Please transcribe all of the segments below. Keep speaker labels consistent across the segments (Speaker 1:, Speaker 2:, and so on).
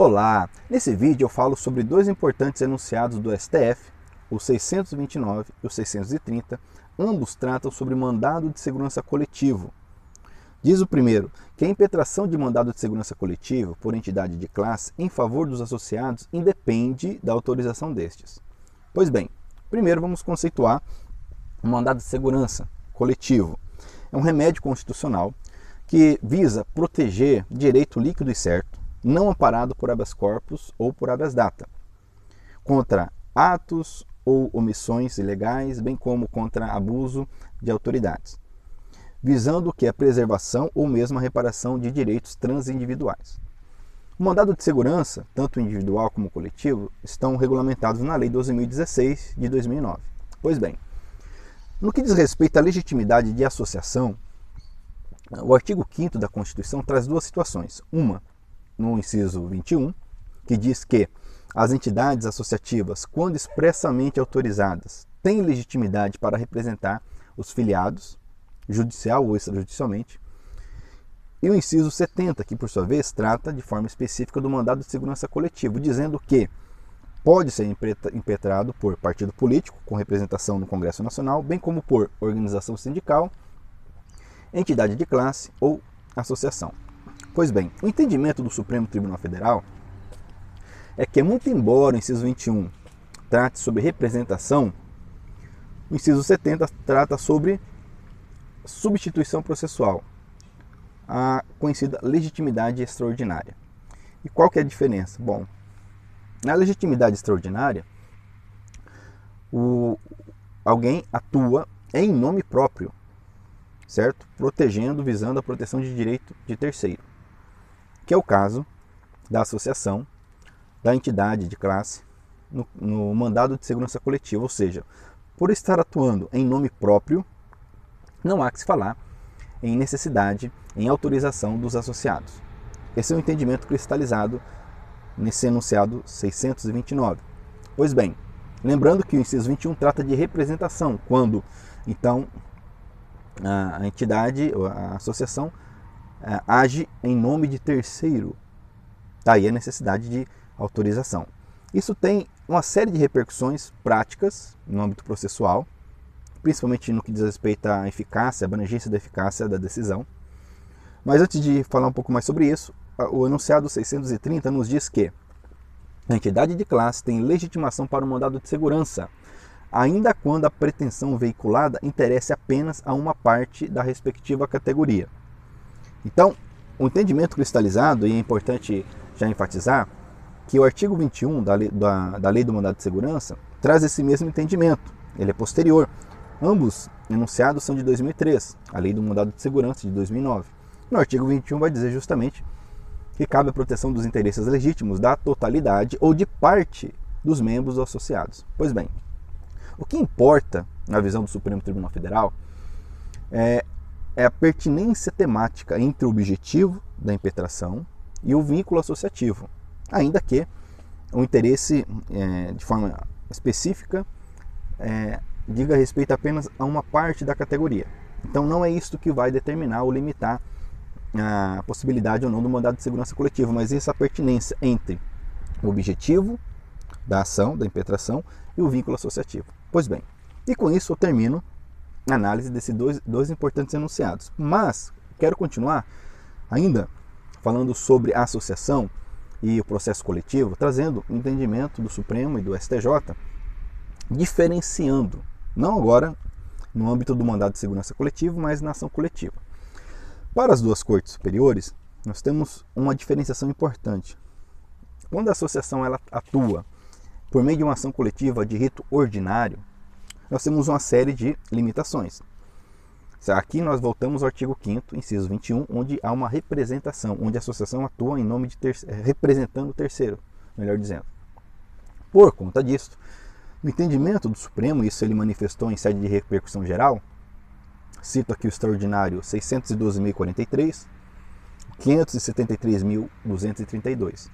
Speaker 1: Olá! Nesse vídeo eu falo sobre dois importantes enunciados do STF, o 629 e o 630. Ambos tratam sobre mandado de segurança coletivo. Diz o primeiro que a impetração de mandado de segurança coletivo por entidade de classe em favor dos associados independe da autorização destes. Pois bem, primeiro vamos conceituar o mandado de segurança coletivo. É um remédio constitucional que visa proteger direito líquido e certo não amparado por habeas corpus ou por habeas data, contra atos ou omissões ilegais, bem como contra abuso de autoridades, visando que a preservação ou mesmo a reparação de direitos transindividuais. O mandado de segurança, tanto individual como coletivo, estão regulamentados na Lei 12.016 de 2009. Pois bem, no que diz respeito à legitimidade de associação, o artigo 5 da Constituição traz duas situações. Uma, no inciso 21, que diz que as entidades associativas, quando expressamente autorizadas, têm legitimidade para representar os filiados, judicial ou extrajudicialmente. E o inciso 70, que por sua vez trata de forma específica do mandado de segurança coletivo, dizendo que pode ser impetrado por partido político com representação no Congresso Nacional, bem como por organização sindical, entidade de classe ou associação. Pois bem, o entendimento do Supremo Tribunal Federal é que, muito embora o inciso 21 trate sobre representação, o inciso 70 trata sobre substituição processual, a conhecida legitimidade extraordinária. E qual que é a diferença? Bom, na legitimidade extraordinária, o, alguém atua em nome próprio, certo? Protegendo, visando a proteção de direito de terceiro que é o caso da associação da entidade de classe no, no mandado de segurança coletiva, ou seja, por estar atuando em nome próprio, não há que se falar em necessidade, em autorização dos associados. Esse é o entendimento cristalizado nesse enunciado 629. Pois bem, lembrando que o inciso 21 trata de representação, quando então a entidade, a associação age em nome de terceiro. Daí a necessidade de autorização. Isso tem uma série de repercussões práticas no âmbito processual, principalmente no que diz respeito à eficácia, à abrangência da eficácia da decisão. Mas antes de falar um pouco mais sobre isso, o enunciado 630 nos diz que a entidade de classe tem legitimação para o mandado de segurança, ainda quando a pretensão veiculada interesse apenas a uma parte da respectiva categoria. Então, o entendimento cristalizado, e é importante já enfatizar, que o artigo 21 da lei, da, da lei do Mandado de Segurança traz esse mesmo entendimento. Ele é posterior. Ambos enunciados são de 2003, a lei do Mandado de Segurança de 2009. No artigo 21 vai dizer justamente que cabe a proteção dos interesses legítimos da totalidade ou de parte dos membros associados. Pois bem, o que importa, na visão do Supremo Tribunal Federal, é é a pertinência temática entre o objetivo da impetração e o vínculo associativo, ainda que o interesse é, de forma específica é, diga respeito apenas a uma parte da categoria. Então não é isto que vai determinar ou limitar a possibilidade ou não do mandado de segurança coletivo, mas essa pertinência entre o objetivo da ação, da impetração e o vínculo associativo. Pois bem, e com isso eu termino análise desses dois, dois importantes enunciados. Mas quero continuar ainda falando sobre a associação e o processo coletivo, trazendo o entendimento do Supremo e do STJ, diferenciando, não agora no âmbito do mandado de segurança coletivo, mas na ação coletiva. Para as duas cortes superiores, nós temos uma diferenciação importante. Quando a associação ela atua por meio de uma ação coletiva de rito ordinário, nós temos uma série de limitações. Aqui nós voltamos ao artigo 5 inciso 21, onde há uma representação, onde a associação atua em nome de terceiro, eh, representando o terceiro, melhor dizendo. Por conta disso, no entendimento do Supremo, isso ele manifestou em sede de repercussão geral, cito aqui o extraordinário 612.043, 573.232.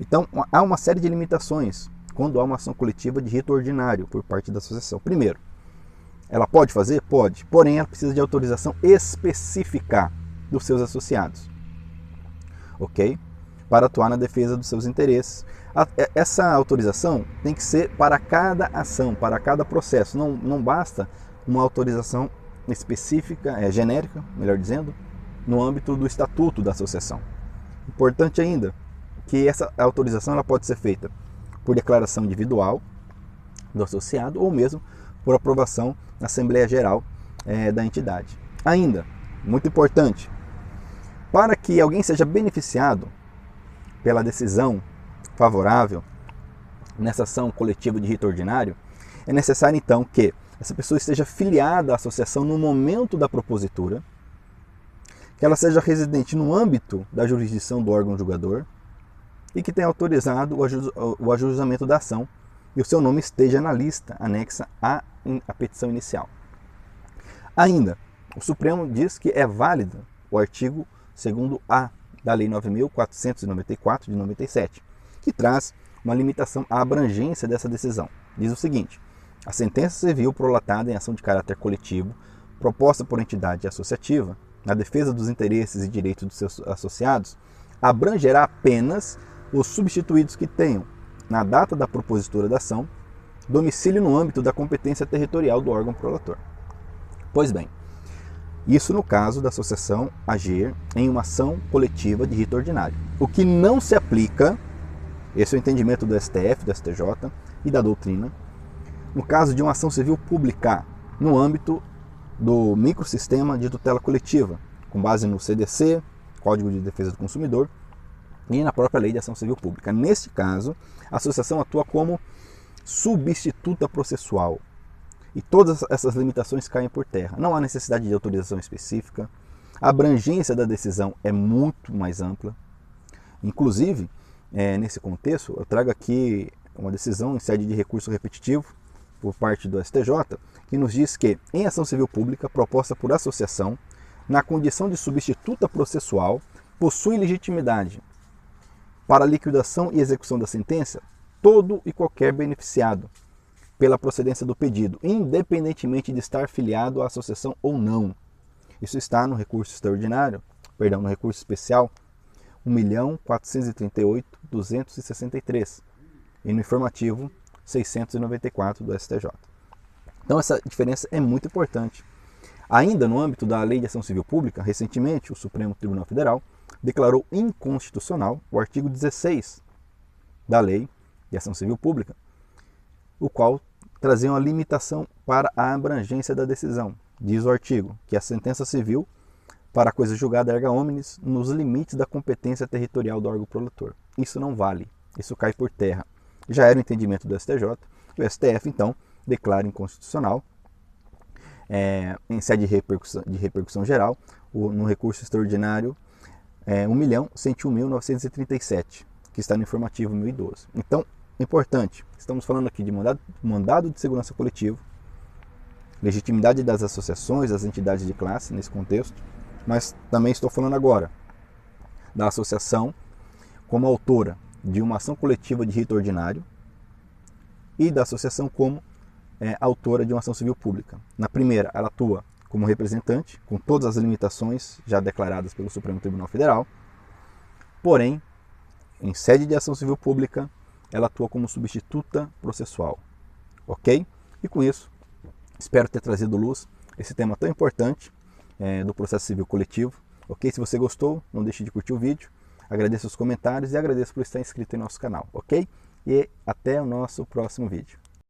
Speaker 1: Então, há uma série de limitações quando há uma ação coletiva de rito ordinário por parte da associação. Primeiro, ela pode fazer? Pode, porém ela precisa de autorização específica dos seus associados. Ok? para atuar na defesa dos seus interesses. É, essa autorização tem que ser para cada ação, para cada processo. Não, não basta uma autorização específica, é, genérica, melhor dizendo, no âmbito do estatuto da associação. Importante ainda que essa autorização ela pode ser feita por declaração individual do associado ou mesmo por aprovação na Assembleia Geral é, da entidade. Ainda, muito importante, para que alguém seja beneficiado pela decisão favorável nessa ação coletiva de rito ordinário, é necessário então que essa pessoa esteja filiada à associação no momento da propositura, que ela seja residente no âmbito da jurisdição do órgão julgador e que tenha autorizado o ajuizamento da ação e o seu nome esteja na lista anexa à, à petição inicial. Ainda, o Supremo diz que é válido o artigo 2 A da Lei 9.494 de 97, que traz uma limitação à abrangência dessa decisão. Diz o seguinte: a sentença civil prolatada em ação de caráter coletivo, proposta por entidade associativa, na defesa dos interesses e direitos dos seus associados, abrangerá apenas os substituídos que tenham, na data da propositura da ação, domicílio no âmbito da competência territorial do órgão prolator. Pois bem, isso no caso da associação agir em uma ação coletiva de rito ordinário. O que não se aplica, esse é o entendimento do STF, do STJ e da doutrina, no caso de uma ação civil pública no âmbito do microsistema de tutela coletiva, com base no CDC, Código de Defesa do Consumidor, e na própria Lei de Ação Civil Pública. Neste caso, a associação atua como substituta processual, e todas essas limitações caem por terra. Não há necessidade de autorização específica. A abrangência da decisão é muito mais ampla. Inclusive, é, nesse contexto, eu trago aqui uma decisão em sede de recurso repetitivo por parte do STJ, que nos diz que, em ação civil pública proposta por associação, na condição de substituta processual, possui legitimidade para liquidação e execução da sentença todo e qualquer beneficiado, pela procedência do pedido, independentemente de estar filiado à associação ou não. Isso está no recurso extraordinário, perdão, no recurso especial 1.438.263 e no informativo 694 do STJ. Então essa diferença é muito importante. Ainda no âmbito da Lei de Ação Civil Pública, recentemente o Supremo Tribunal Federal declarou inconstitucional o artigo 16 da Lei de Ação Civil Pública, o qual trazia uma limitação para a abrangência da decisão. Diz o artigo que a sentença civil para a coisa julgada erga omnes nos limites da competência territorial do órgão prolator. Isso não vale, isso cai por terra. Já era o entendimento do STJ, o STF então declara inconstitucional é, em sede de repercussão, de repercussão geral, o, no recurso extraordinário é, 1.101.937, que está no informativo 1012. Então, Importante, estamos falando aqui de mandado, mandado de segurança coletivo, legitimidade das associações, das entidades de classe nesse contexto, mas também estou falando agora da associação como autora de uma ação coletiva de rito ordinário e da associação como é, autora de uma ação civil pública. Na primeira, ela atua como representante, com todas as limitações já declaradas pelo Supremo Tribunal Federal, porém, em sede de ação civil pública, ela atua como substituta processual. Ok? E com isso, espero ter trazido luz esse tema tão importante é, do processo civil coletivo. Ok? Se você gostou, não deixe de curtir o vídeo. Agradeço os comentários e agradeço por estar inscrito em nosso canal. Ok? E até o nosso próximo vídeo.